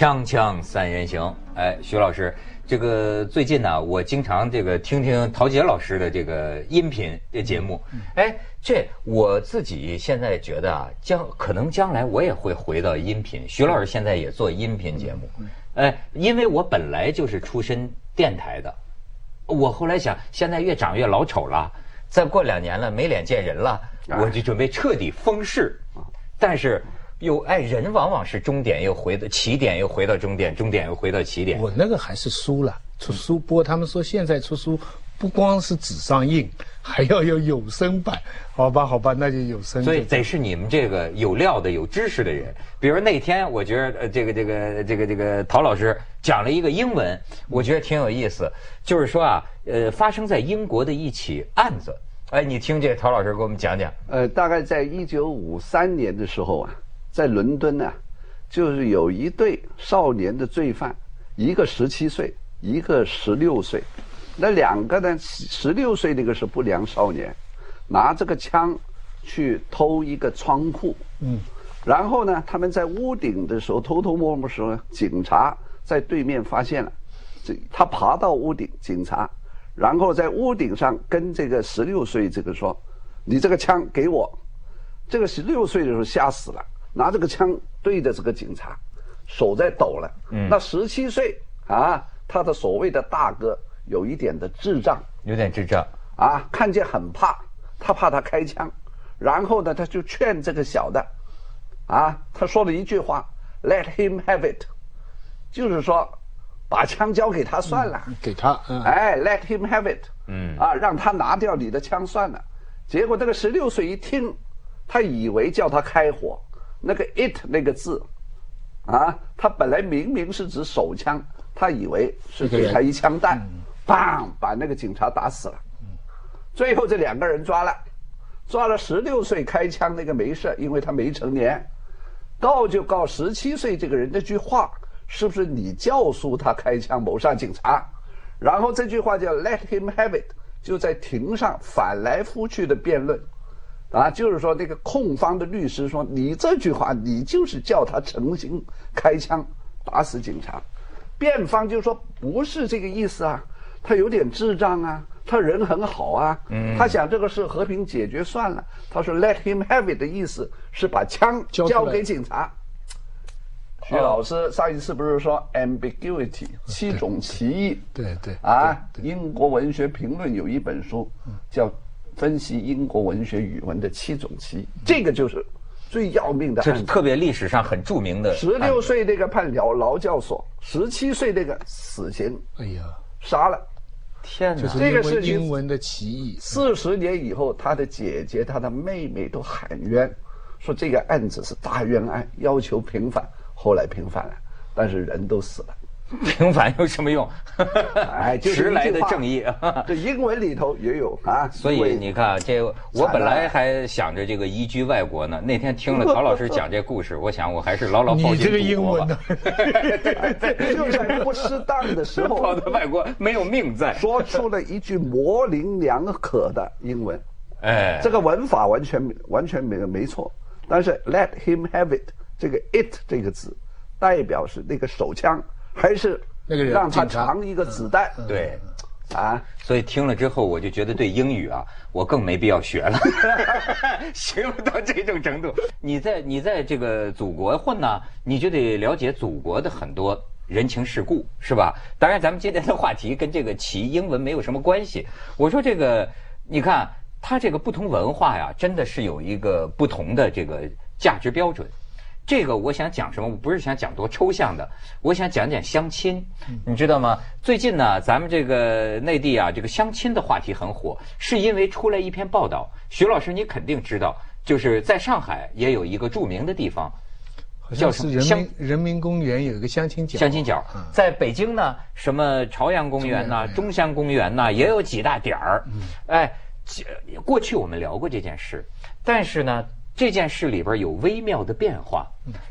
锵锵三人行，哎，徐老师，这个最近呢，我经常这个听听陶杰老师的这个音频的节目，哎，这我自己现在觉得啊，将可能将来我也会回到音频。徐老师现在也做音频节目，哎，因为我本来就是出身电台的，我后来想，现在越长越老丑了，再过两年了没脸见人了，我就准备彻底封视，但是。又哎，人往往是终点又回到起点，又回到终点，终点又回到起点。我那个还是书了，出书。不过他们说现在出书不光是纸上印，还要有有声版。好吧，好吧，那就有声。所以得是你们这个有料的、有知识的人。比如那天，我觉得呃，这个这个这个这个陶老师讲了一个英文，我觉得挺有意思。就是说啊，呃，发生在英国的一起案子。哎，你听这陶老师给我们讲讲。呃，大概在一九五三年的时候啊。在伦敦呢，就是有一对少年的罪犯，一个十七岁，一个十六岁。那两个呢，十六岁那个是不良少年，拿这个枪去偷一个仓库。嗯。然后呢，他们在屋顶的时候偷偷摸摸时候，警察在对面发现了。这他爬到屋顶，警察，然后在屋顶上跟这个十六岁这个说：“你这个枪给我。”这个十六岁的时候吓死了。拿这个枪对着这个警察，手在抖了。嗯，那十七岁啊，他的所谓的大哥有一点的智障，有点智障。啊，看见很怕，他怕他开枪，然后呢，他就劝这个小的，啊，他说了一句话：“Let him have it”，就是说，把枪交给他算了，给他，哎，“Let him have it”，嗯，啊，让他拿掉你的枪算了。结果这个十六岁一听，他以为叫他开火。那个 it 那个字，啊，他本来明明是指手枪，他以为是给他一枪弹，砰，把那个警察打死了。最后这两个人抓了，抓了十六岁开枪那个没事，因为他没成年。告就告十七岁这个人，那句话是不是你教唆他开枪谋杀警察？然后这句话叫 let him have it，就在庭上反来覆去的辩论。啊，就是说那个控方的律师说，你这句话，你就是叫他诚心开枪打死警察。辩方就说不是这个意思啊，他有点智障啊，他人很好啊，他想这个事和平解决算了。他说 let him have it 的意思是把枪交给警察。徐老师上一次不是说 ambiguity 七种歧义？对对。啊，英国文学评论有一本书叫。分析英国文学语文的七种棋，这个就是最要命的，这是特别历史上很著名的。十六岁那个判劳劳教所，十七岁那个死刑。哎呀，杀了！天哪，这个是英文的歧义。四十年以后，他的姐姐、他的妹妹都喊冤，说这个案子是大冤案，要求平反。后来平反了，但是人都死了。平反有什么用？哎，迟来的正义。这英文里头也有啊。所以你看，这我本来还想着这个移居外国呢。那天听了陶老师讲这故事，我想我还是牢牢抱紧祖国吧。就在不适当的时候，跑到外国没有命在，说出了一句模棱两可的英文。哎，这个文法完全完全没没错。但是 “let him have it” 这个 “it” 这个字，代表是那个手枪。还是那个人让他藏一个子弹，对，啊，所以听了之后，我就觉得对英语啊，我更没必要学了，学不到这种程度。你在你在这个祖国混呢，你就得了解祖国的很多人情世故，是吧？当然，咱们今天的话题跟这个骑英文没有什么关系。我说这个，你看，它这个不同文化呀，真的是有一个不同的这个价值标准。这个我想讲什么？我不是想讲多抽象的，我想讲讲相亲，你知道吗？最近呢，咱们这个内地啊，这个相亲的话题很火，是因为出来一篇报道。徐老师，你肯定知道，就是在上海也有一个著名的地方，叫什么？人民人民公园有一个相亲角。相亲角，在北京呢，什么朝阳公园呐、中山公园呐，也有几大点儿。哎，过去我们聊过这件事，但是呢。这件事里边有微妙的变化，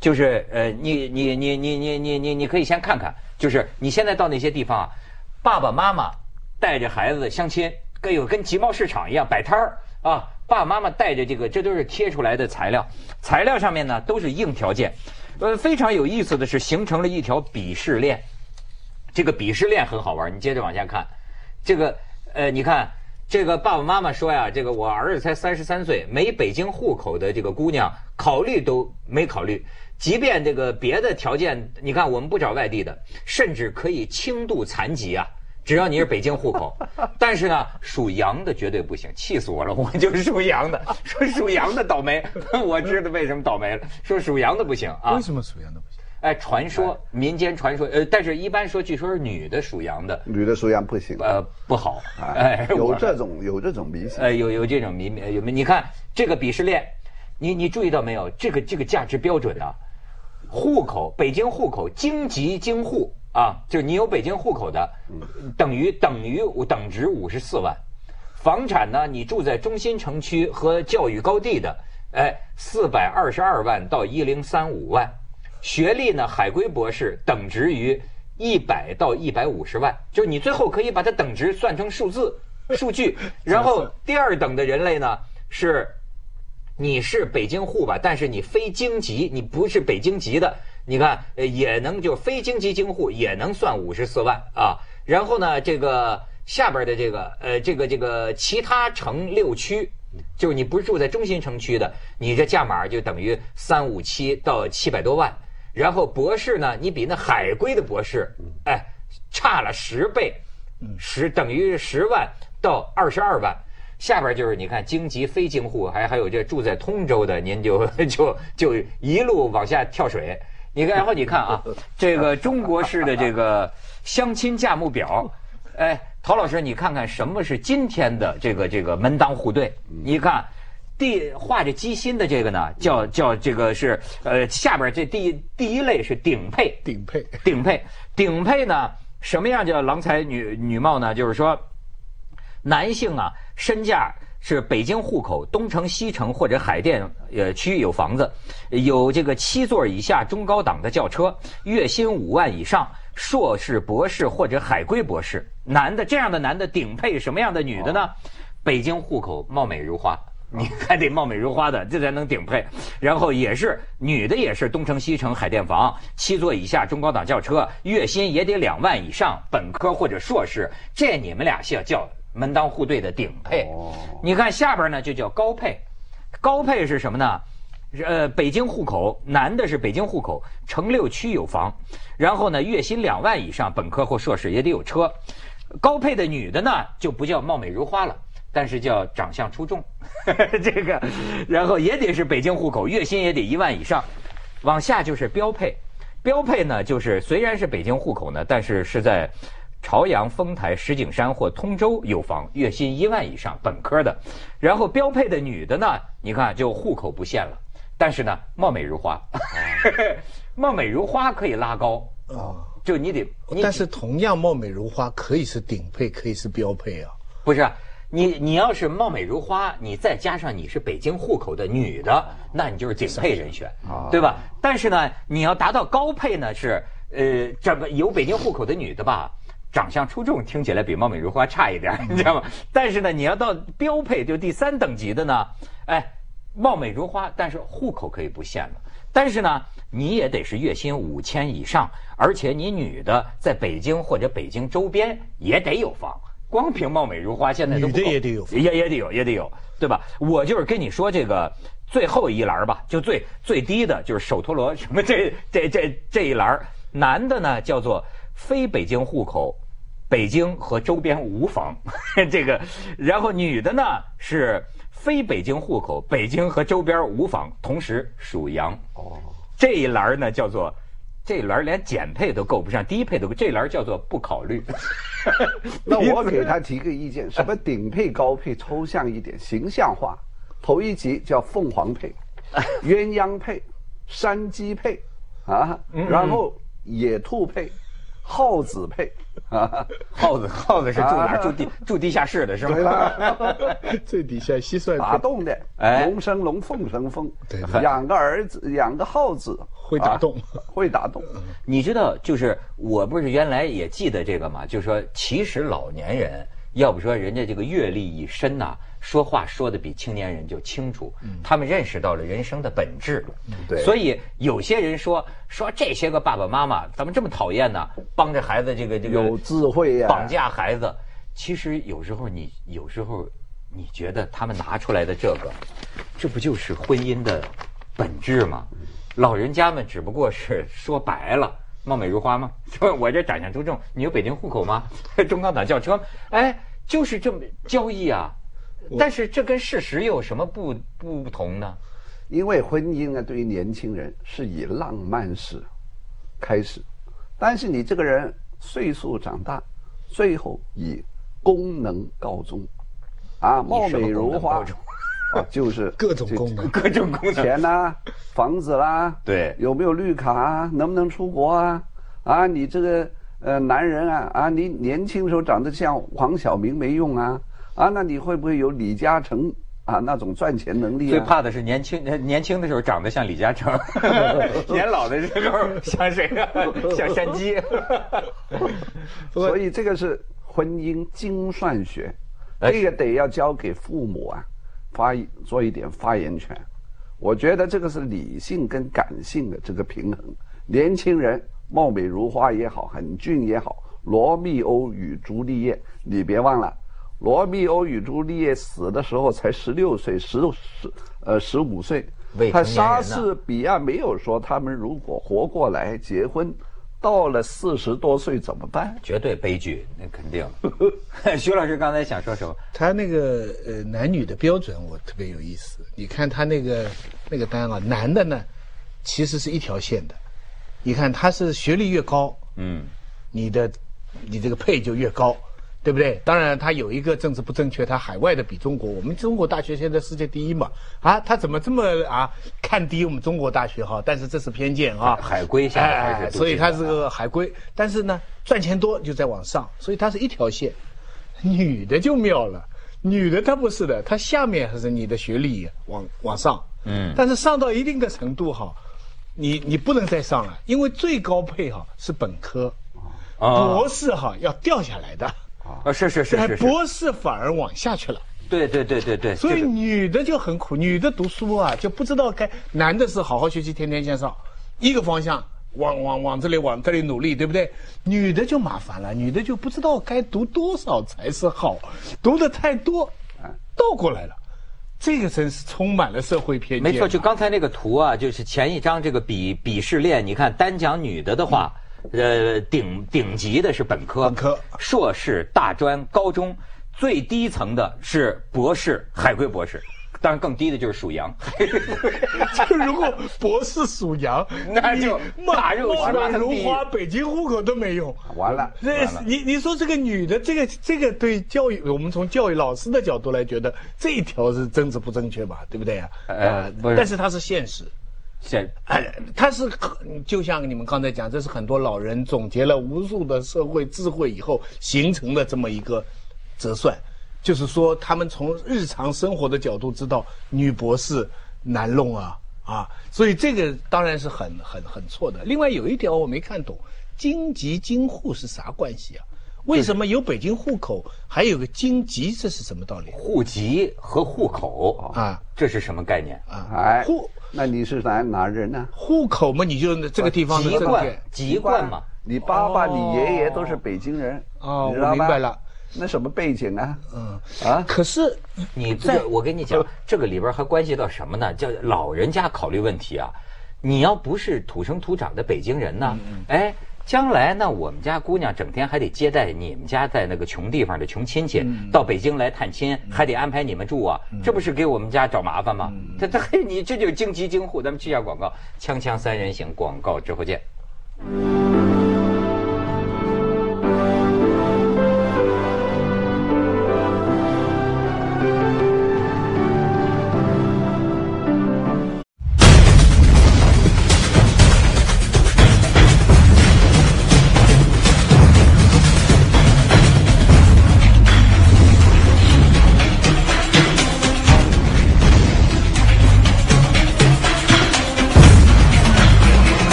就是呃，你你你你你你你你可以先看看，就是你现在到那些地方啊，爸爸妈妈带着孩子相亲，跟有跟集贸市场一样摆摊儿啊，爸爸妈妈带着这个，这都是贴出来的材料，材料上面呢都是硬条件，呃，非常有意思的是，形成了一条鄙视链。这个鄙视链很好玩，你接着往下看。这个，呃，你看，这个爸爸妈妈说呀，这个我儿子才三十三岁，没北京户口的这个姑娘，考虑都没考虑。即便这个别的条件，你看我们不找外地的，甚至可以轻度残疾啊，只要你是北京户口。但是呢，属羊的绝对不行，气死我了！我就是属羊的，说属羊的倒霉，我知道为什么倒霉了。说属羊的不行啊？为什么属羊的不行？哎，传说民间传说，呃，但是一般说，据说是女的属羊的，女的属羊不行，呃，不好，哎，有这种有这种迷信，呃，有有这种迷有没？你看这个鄙视链，你你注意到没有？这个这个价值标准啊，户口北京户口京籍京户啊，就是你有北京户口的，等于等于等值五十四万，房产呢，你住在中心城区和教育高地的，哎，四百二十二万到一零三五万。学历呢？海归博士等值于一百到一百五十万，就是你最后可以把它等值算成数字 数据。然后第二等的人类呢是，你是北京户吧，但是你非京籍，你不是北京籍的，你看也能就非京籍京户也能算五十四万啊。然后呢，这个下边的这个呃这个这个其他城六区。就是你不是住在中心城区的，你这价码就等于三五七到七百多万。然后博士呢，你比那海归的博士，哎，差了十倍，十等于十万到二十二万。下边就是你看京籍非京户，还还有这住在通州的，您就 就就一路往下跳水。你看，然后你看啊，这个中国式的这个相亲价目表，哎，陶老师，你看看什么是今天的这个这个门当户对？你看。第画着鸡心的这个呢，叫叫这个是呃下边这第第一类是顶配，顶配，顶配，顶配呢什么样叫郎才女女貌呢？就是说，男性啊身价是北京户口，东城、西城或者海淀呃区有房子，有这个七座以下中高档的轿车，月薪五万以上，硕士、博士或者海归博士，男的这样的男的顶配什么样的女的呢？北京户口，貌美如花。你还得貌美如花的，这才能顶配。然后也是女的，也是东城、西城、海淀房，七座以下中高档轿车，月薪也得两万以上，本科或者硕士。这你们俩叫叫门当户对的顶配。你看下边呢就叫高配，高配是什么呢？呃，北京户口，男的是北京户口，城六区有房，然后呢月薪两万以上，本科或硕士也得有车。高配的女的呢就不叫貌美如花了。但是叫长相出众，这个，然后也得是北京户口，月薪也得一万以上，往下就是标配，标配呢就是虽然是北京户口呢，但是是在朝阳、丰台、石景山或通州有房，月薪一万以上，本科的，然后标配的女的呢，你看就户口不限了，但是呢貌美如花，貌美如花可以拉高。啊，就你得，但是同样貌美如花可以是顶配，可以是标配啊，不是。你你要是貌美如花，你再加上你是北京户口的女的，那你就是顶配人选，对吧？但是呢，你要达到高配呢，是呃，这个有北京户口的女的吧，长相出众，听起来比貌美如花差一点，你知道吗？但是呢，你要到标配，就第三等级的呢，哎，貌美如花，但是户口可以不限了。但是呢，你也得是月薪五千以上，而且你女的在北京或者北京周边也得有房。光凭貌美如花，现在都女的也得有，也也得有，也得有，对吧？我就是跟你说这个最后一栏吧，就最最低的就是手陀螺什么这这这这一栏，男的呢叫做非北京户口，北京和周边无房，这个，然后女的呢是非北京户口，北京和周边无房，同时属羊。哦，这一栏呢叫做。这栏连减配都够不上，低配都这栏叫做不考虑。那我给他提个意见，什么顶配、高配，抽象一点，形象化。头一集叫凤凰配、鸳鸯配、山鸡配，啊，然后野兔配。耗子配啊，耗子耗子是住哪住地住地下室的是吧？最底下蟋蟀打洞的，龙生龙，凤生凤。对，养个儿子，养个耗子会打洞，会打洞。你知道，就是我不是原来也记得这个嘛，就是说，其实老年人要不说人家这个阅历已深呐，说话说的比青年人就清楚，他们认识到了人生的本质。对所以有些人说说这些个爸爸妈妈怎么这么讨厌呢？帮着孩子这个这个有智慧呀绑架孩子。其实有时候你有时候你觉得他们拿出来的这个，这不就是婚姻的本质吗？老人家们只不过是说白了。貌美如花吗？说我这长相出众，你有北京户口吗？中高档轿车，哎，就是这么交易啊。但是这跟事实有什么不不同呢？因为婚姻呢，对于年轻人是以浪漫史开始，但是你这个人岁数长大，最后以功能告终，啊，貌美如花，啊，就是各种功能，各种功能，钱呐、房子啦，对有没有绿卡啊，能不能出国啊？啊，你这个呃男人啊，啊，你年轻时候长得像黄晓明没用啊，啊，那你会不会有李嘉诚啊那种赚钱能力啊？最怕的是年轻年轻的时候长得像李嘉诚，年老的时候像谁啊？像山鸡。所以这个是婚姻精算学，哎这个得要交给父母啊，发一做一点发言权。我觉得这个是理性跟感性的这个平衡。年轻人貌美如花也好，很俊也好，罗密欧与朱丽叶，你别忘了，罗密欧与朱丽叶死的时候才十六岁，十十呃十五岁。他莎士比亚没有说他们如果活过来结婚，到了四十多岁怎么办？绝对悲剧，那肯定。徐老师刚才想说什么？他那个呃男女的标准我特别有意思。你看他那个那个单啊，男的呢，其实是一条线的。你看他是学历越高，嗯，你的你这个配就越高，对不对？当然，他有一个政治不正确，他海外的比中国，我们中国大学现在世界第一嘛，啊，他怎么这么啊看低我们中国大学哈？但是这是偏见啊，海归下来所以这个他是个海归，但是呢，赚钱多就在往上，所以他是一条线。女的就妙了，女的她不是的，她下面还是你的学历往往上，嗯。但是上到一定的程度哈，你你不能再上了，因为最高配哈是本科，啊博士哈要掉下来的，啊，是是是博士反而往下去了。对对对对对，所以女的就很苦，女的读书啊就不知道该，男的是好好学习，天天向上，一个方向往往往这里往这里努力，对不对？女的就麻烦了，女的就不知道该读多少才是好，读的太多，倒过来了，这个真是充满了社会偏见。没错，就刚才那个图啊，就是前一张这个鄙鄙视链，你看单讲女的的话，呃，顶顶级的是本科、本科硕士、大专、高中，最低层的是博士、海归博士，当然更低的就是属羊。就如果博士属羊，那就你大肉貌十八美层地狱如花，北京户口都没用。完了，这完了。你你说这个女的，这个这个对教育，我们从教育老师的角度来觉得这一条是政治不正确吧，对不对啊？呃不是但是它是现实，现哎，它是很就像你们刚才讲，这是很多老人总结了无数的社会智慧以后形成的这么一个折算，就是说他们从日常生活的角度知道女博士难弄啊啊，所以这个当然是很很很错的。另外有一条我没看懂，京籍京户是啥关系啊？为什么有北京户口，还有个京籍，这是什么道理户籍和户口啊？这是什么概念？啊？哎户，那你是哪哪人呢？户口嘛，你就这个地方的籍贯，籍贯嘛。你爸爸、哦你爷爷都是北京人，哦我明白了。那什么背景呢？嗯啊，可是你这，我跟你讲，这个里边还关系到什么呢？叫老人家考虑问题啊。你要不是土生土长的北京人呢，哎，将来那我们家姑娘整天还得接待你们家在那个穷地方的穷亲戚，到北京来探亲，还得安排你们住啊，这不是给我们家找麻烦吗？这这嘿，你这就是京籍京户。咱们去下广告，锵锵三人行，广告之后见。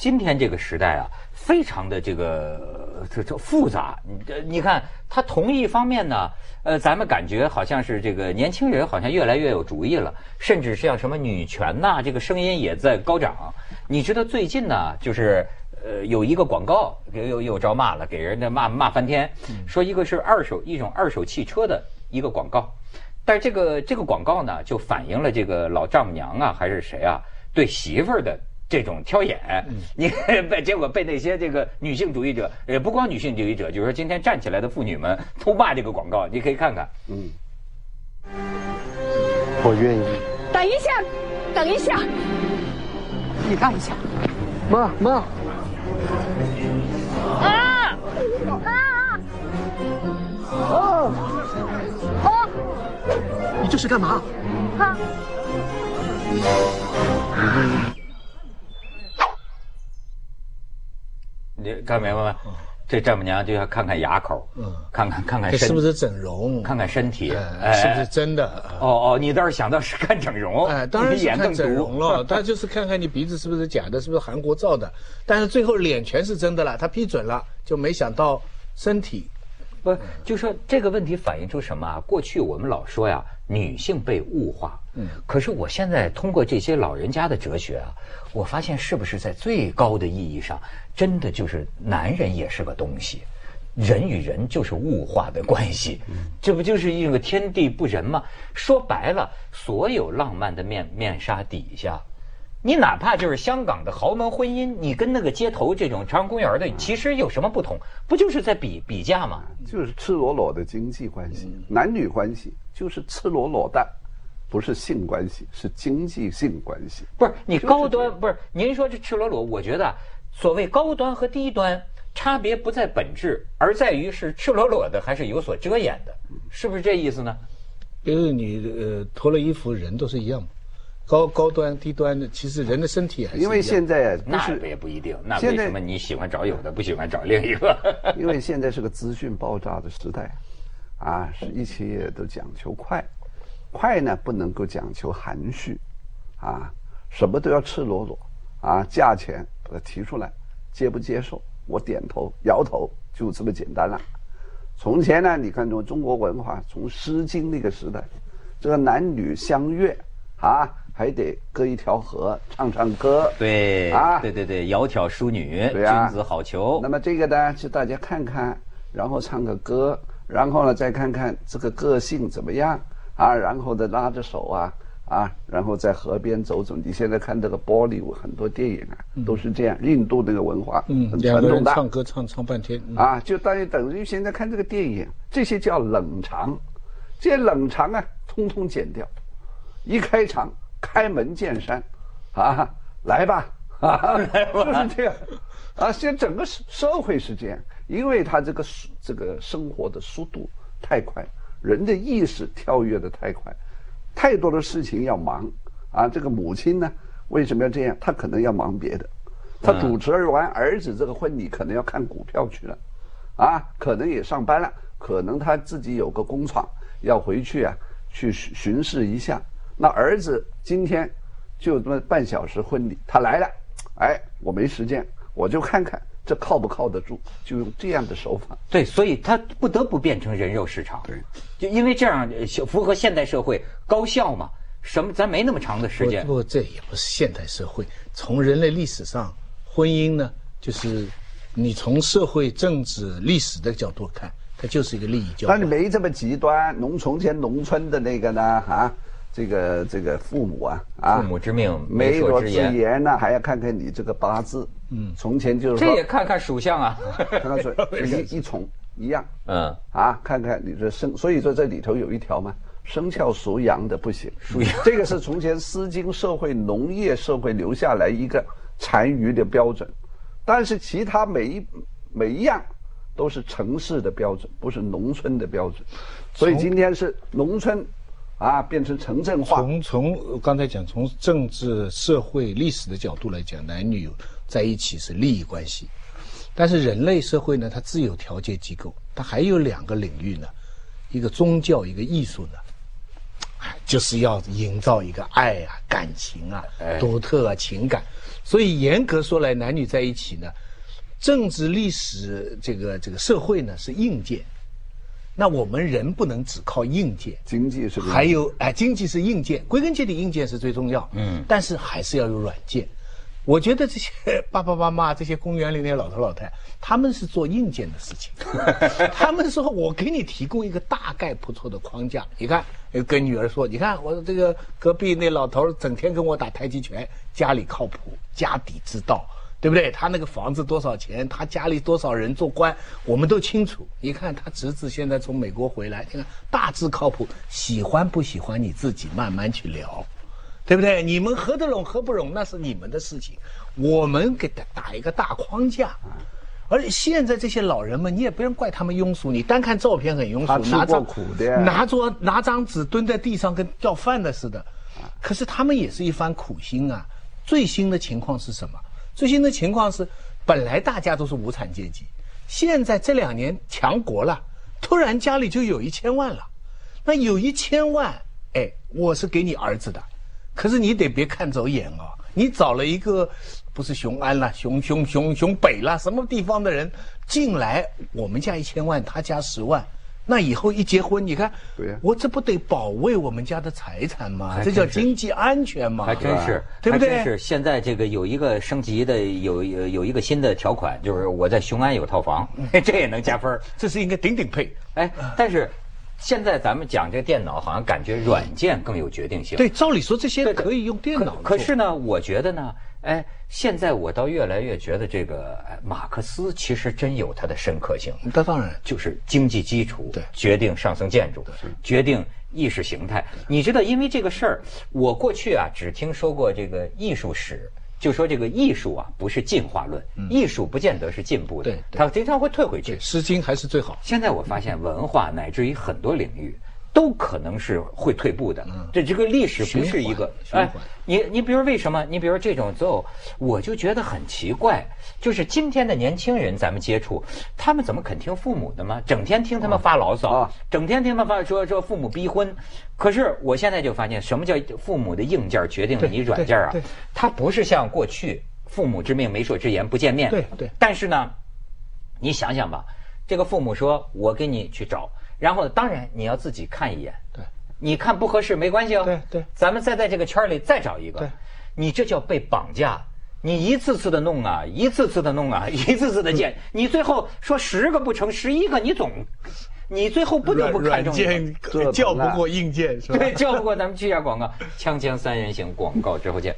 今天这个时代啊，非常的这个这这复杂。你这你看，他同一方面呢，呃，咱们感觉好像是这个年轻人好像越来越有主意了，甚至像什么女权呐，这个声音也在高涨。你知道最近呢，就是呃有一个广告又又又招骂了，给人家骂骂翻天，说一个是二手一种二手汽车的一个广告，但是这个这个广告呢，就反映了这个老丈母娘啊还是谁啊对媳妇儿的。这种挑眼，你 被结果被那些这个女性主义者，也不光女性主义者，就是说今天站起来的妇女们 都骂这个广告，你可以看看。嗯，我愿意。等一下，等一下，你看一下。妈妈。啊啊啊！啊！你这是干嘛？啊！你看明白吗？这丈母娘就要看看牙口，嗯，看看看看是不是整容，看看身体，是不是真的？哦哦，你倒是想到是看整容，哎，当然是看整容了。他就是看看你鼻子是不是假的，是不是韩国造的。但是最后脸全是真的了，他批准了，就没想到身体。不，就说这个问题反映出什么啊？过去我们老说呀，女性被物化。嗯。可是我现在通过这些老人家的哲学啊，我发现是不是在最高的意义上，真的就是男人也是个东西，人与人就是物化的关系。嗯。这不就是一个天地不仁吗？说白了，所有浪漫的面面纱底下。你哪怕就是香港的豪门婚姻，你跟那个街头这种朝阳公园的，其实有什么不同？不就是在比比价吗？就是赤裸裸的经济关系，男女关系就是赤裸裸的，不是性关系，是经济性关系。不是你高端，不是您说这赤裸裸？我觉得所谓高端和低端差别不在本质，而在于是赤裸裸的还是有所遮掩的，是不是这意思呢？就是你呃脱了衣服，人都是一样。高高端低端的，其实人的身体还是因为现在那也不一定。那为什么你喜欢找有的，不喜欢找另一个？因为现在是个资讯爆炸的时代，啊，是一切都讲求快，快呢不能够讲求含蓄，啊，什么都要赤裸裸，啊，价钱把它提出来，接不接受？我点头摇头，就这么简单了。从前呢，你看从中国文化，从《诗经》那个时代，这个男女相悦，啊。还得隔一条河唱唱歌，对啊，对对对，窈窕淑女，君子好逑。那么这个呢，就大家看看，然后唱个歌，然后呢再看看这个个性怎么样啊，然后再拉着手啊啊，然后在河边走走。你现在看这个玻璃舞很多电影啊，都是这样，印度那个文化很传统的。唱歌唱唱半天啊，就等于等于现在看这个电影，这些叫冷场，这些冷场啊，通通剪掉，一开场。开门见山，啊，来吧，啊，就是这样，啊，现在整个社社会是这样，因为他这个这个生活的速度太快，人的意识跳跃的太快，太多的事情要忙，啊，这个母亲呢，为什么要这样？她可能要忙别的，她主持完儿子这个婚礼，可能要看股票去了，啊，可能也上班了，可能他自己有个工厂要回去啊，去巡视一下。那儿子今天就这么半小时婚礼，他来了，哎，我没时间，我就看看这靠不靠得住，就用这样的手法。对，所以他不得不变成人肉市场。对，就因为这样符合现代社会高效嘛。什么？咱没那么长的时间。不过，这也不是现代社会。从人类历史上，婚姻呢，就是你从社会、政治、历史的角度看，它就是一个利益交换。但你没这么极端，农从前农村的那个呢，啊？这个这个父母啊啊，父母之命，媒妁之言呢，还要看看你这个八字。嗯，从前就是这也看看属相啊，看看属一一重一样。嗯啊，看看你这生，所以说这里头有一条嘛，生肖属羊的不行。属羊，这个是从前《诗经》社会农业社会留下来一个残余的标准，但是其他每一每一样都是城市的标准，不是农村的标准。所以今天是农村。啊，变成城镇化。从从刚才讲，从政治、社会、历史的角度来讲，男女在一起是利益关系。但是人类社会呢，它自有调节机构，它还有两个领域呢，一个宗教，一个艺术呢。就是要营造一个爱啊、感情啊、哎独特啊、情感。所以严格说来，男女在一起呢，政治、历史、这个这个社会呢是硬件，那我们人不能只靠硬件。经济是还有哎，经济是硬件，归根结底硬件是最重要。嗯，但是还是要有软件。我觉得这些 爸爸妈妈、这些公园里那些老头老太，他们是做硬件的事情。他们说我给你提供一个大概不错的框架，你看，呃跟女儿说，你看我这个隔壁那老头整天跟我打太极拳，家里靠谱，家底之道。对不对？他那个房子多少钱？他家里多少人做官？我们都清楚。你看他侄子现在从美国回来，你看大致靠谱。喜欢不喜欢你自己慢慢去聊，对不对？你们合得拢合不拢那是你们的事情，我们给他打一个大框架。而且现在这些老人们，你也不用怪他们庸俗，你单看照片很庸俗，拿张苦的拿着拿张纸蹲在地上跟要饭的似的，可是他们也是一番苦心啊。最新的情况是什么？最新的情况是，本来大家都是无产阶级，现在这两年强国了，突然家里就有一千万了。那有一千万，哎，我是给你儿子的，可是你得别看走眼哦！你找了一个不是雄安啦、雄雄雄雄北啦什么地方的人进来，我们家一千万，他家十万。那以后一结婚，你看，我这不得保卫我们家的财产吗？这叫经济安全吗？还真是，对不对？还真是，现在这个有一个升级的，有有有一个新的条款，就是我在雄安有套房，这也能加分儿。这是应该顶顶配。哎，但是现在咱们讲这个电脑，好像感觉软件更有决定性。对，照理说这些可以用电脑可可是呢，我觉得呢，哎，现在我倒越来越觉得这个哎马克思其实真有他的深刻性。那当然，就是经济基础对决定上层建筑，决定意识形态。你知道，因为这个事儿，我过去啊只听说过这个艺术史，就说这个艺术啊不是进化论，艺术不见得是进步的它经常会退回去对，。《诗经》还是最好。现在我发现文化乃至于很多领域。都可能是会退步的，这这个历史不是一个哎你你比如为什么？你比如这种奏，我就觉得很奇怪，就是今天的年轻人咱们接触，他们怎么肯听父母的吗？整天听他们发牢骚啊，整天听他们发说说父母逼婚。可是我现在就发现，什么叫父母的硬件决定了你软件啊对对？它不是像过去父母之命媒妁之言不见面，对对但是呢，你想想吧，这个父母说我给你去找，然后当然你要自己看一眼，对，你看不合适没关系哦，对对。咱们再在这个圈里再找一个，对，你这叫被绑架。你一次次的弄啊，一次次的弄啊，一次次的见，你最后说十个不成，十一个你总，你最后不得软软不看中一个。件叫不过硬件，是吧？对，叫不过咱们去一下广告，锵锵三人行，广告之后见。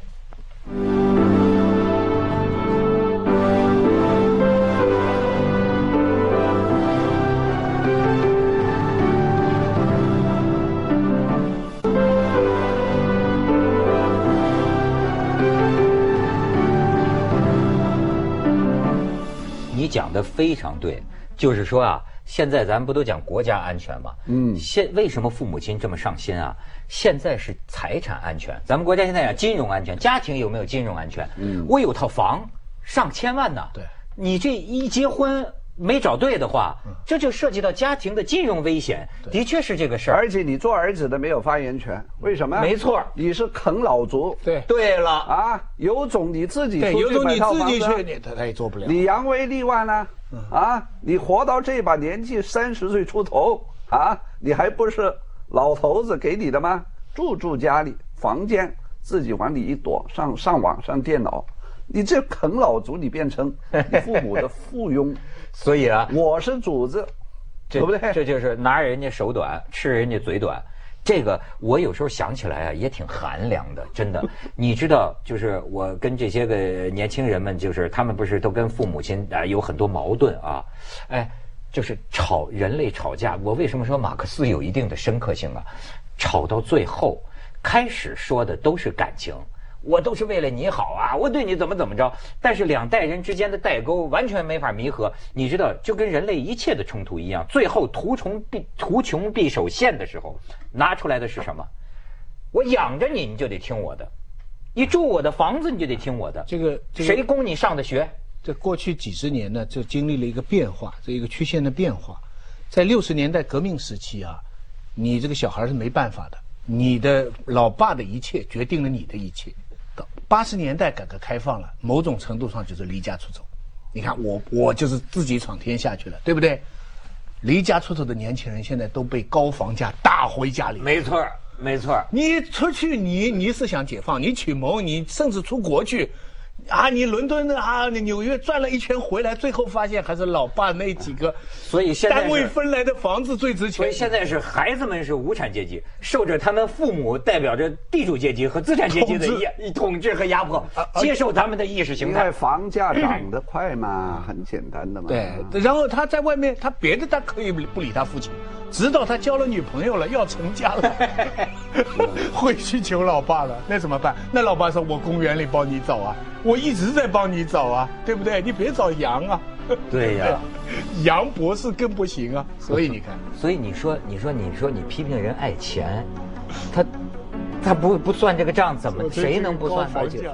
讲的非常对，就是说啊，现在咱们不都讲国家安全吗？嗯，现为什么父母亲这么上心啊？现在是财产安全，咱们国家现在讲金融安全，家庭有没有金融安全？嗯，我有套房，上千万呢。对，你这一结婚没找对的话，嗯这就涉及到家庭的金融危险，的确是这个事儿。而且你做儿子的没有发言权，为什么？没错你是啃老族。对对了，啊，有种你自己，出去买有种你套房子啊自己去，你他他也做不了。你扬威立万呢、啊？你活到这把年纪，三十岁出头啊，你还不是老头子给你的吗？住住家里，房间自己往里一躲，上上网上电脑，你这啃老族，你变成你父母的附庸。所以啊，我是主子，这对不对？这就是拿人家手短，吃人家嘴短。这个我有时候想起来啊，也挺寒凉的，真的。你知道，就是我跟这些个年轻人们，就是他们不是都跟父母亲啊有很多矛盾啊，哎，就是吵人类吵架。我为什么说马克思有一定的深刻性啊？吵到最后，开始说的都是感情。我都是为了你好啊，我对你怎么怎么着，但是两代人之间的代沟完全没法弥合。你知道，就跟人类一切的冲突一样，最后图穷匕图穷匕首现的时候，拿出来的是什么？我养着你，你就得听我的；你住我的房子，你就得听我的。这个这个谁供你上的学？这过去几十年呢，就经历了一个变化，这一个曲线的变化。在六十年代革命时期啊，你这个小孩是没办法的，你的老爸的一切决定了你的一切。到八十年代改革开放了，某种程度上就是离家出走。你看我我就是自己闯天下去了，对不对？离家出走的年轻人现在都被高房价打回家里。没错，没错。你出去，你你是想解放，你启蒙，你甚至出国去。啊，你伦敦啊，你纽约转了一圈回来，最后发现还是老爸那几个，所以现在单位分来的房子最值钱。所以现在是孩子们是无产阶级，受着他们父母代表着地主阶级和资产阶级的压统治和压迫，接受他们的意识形态。房价涨得快嘛，很简单的嘛。对，然后他在外面，他别的他可以不理他父亲。直到他交了女朋友了，要成家了，回去求老爸了，那怎么办？那老爸说：“我公园里帮你找啊，我一直在帮你找啊，对不对？你别找杨啊。”对呀，杨博士更不行啊。所以你看，所以你说，你说，你说，你批评人爱钱，他，他不不算这个账，怎么谁能不算？而且。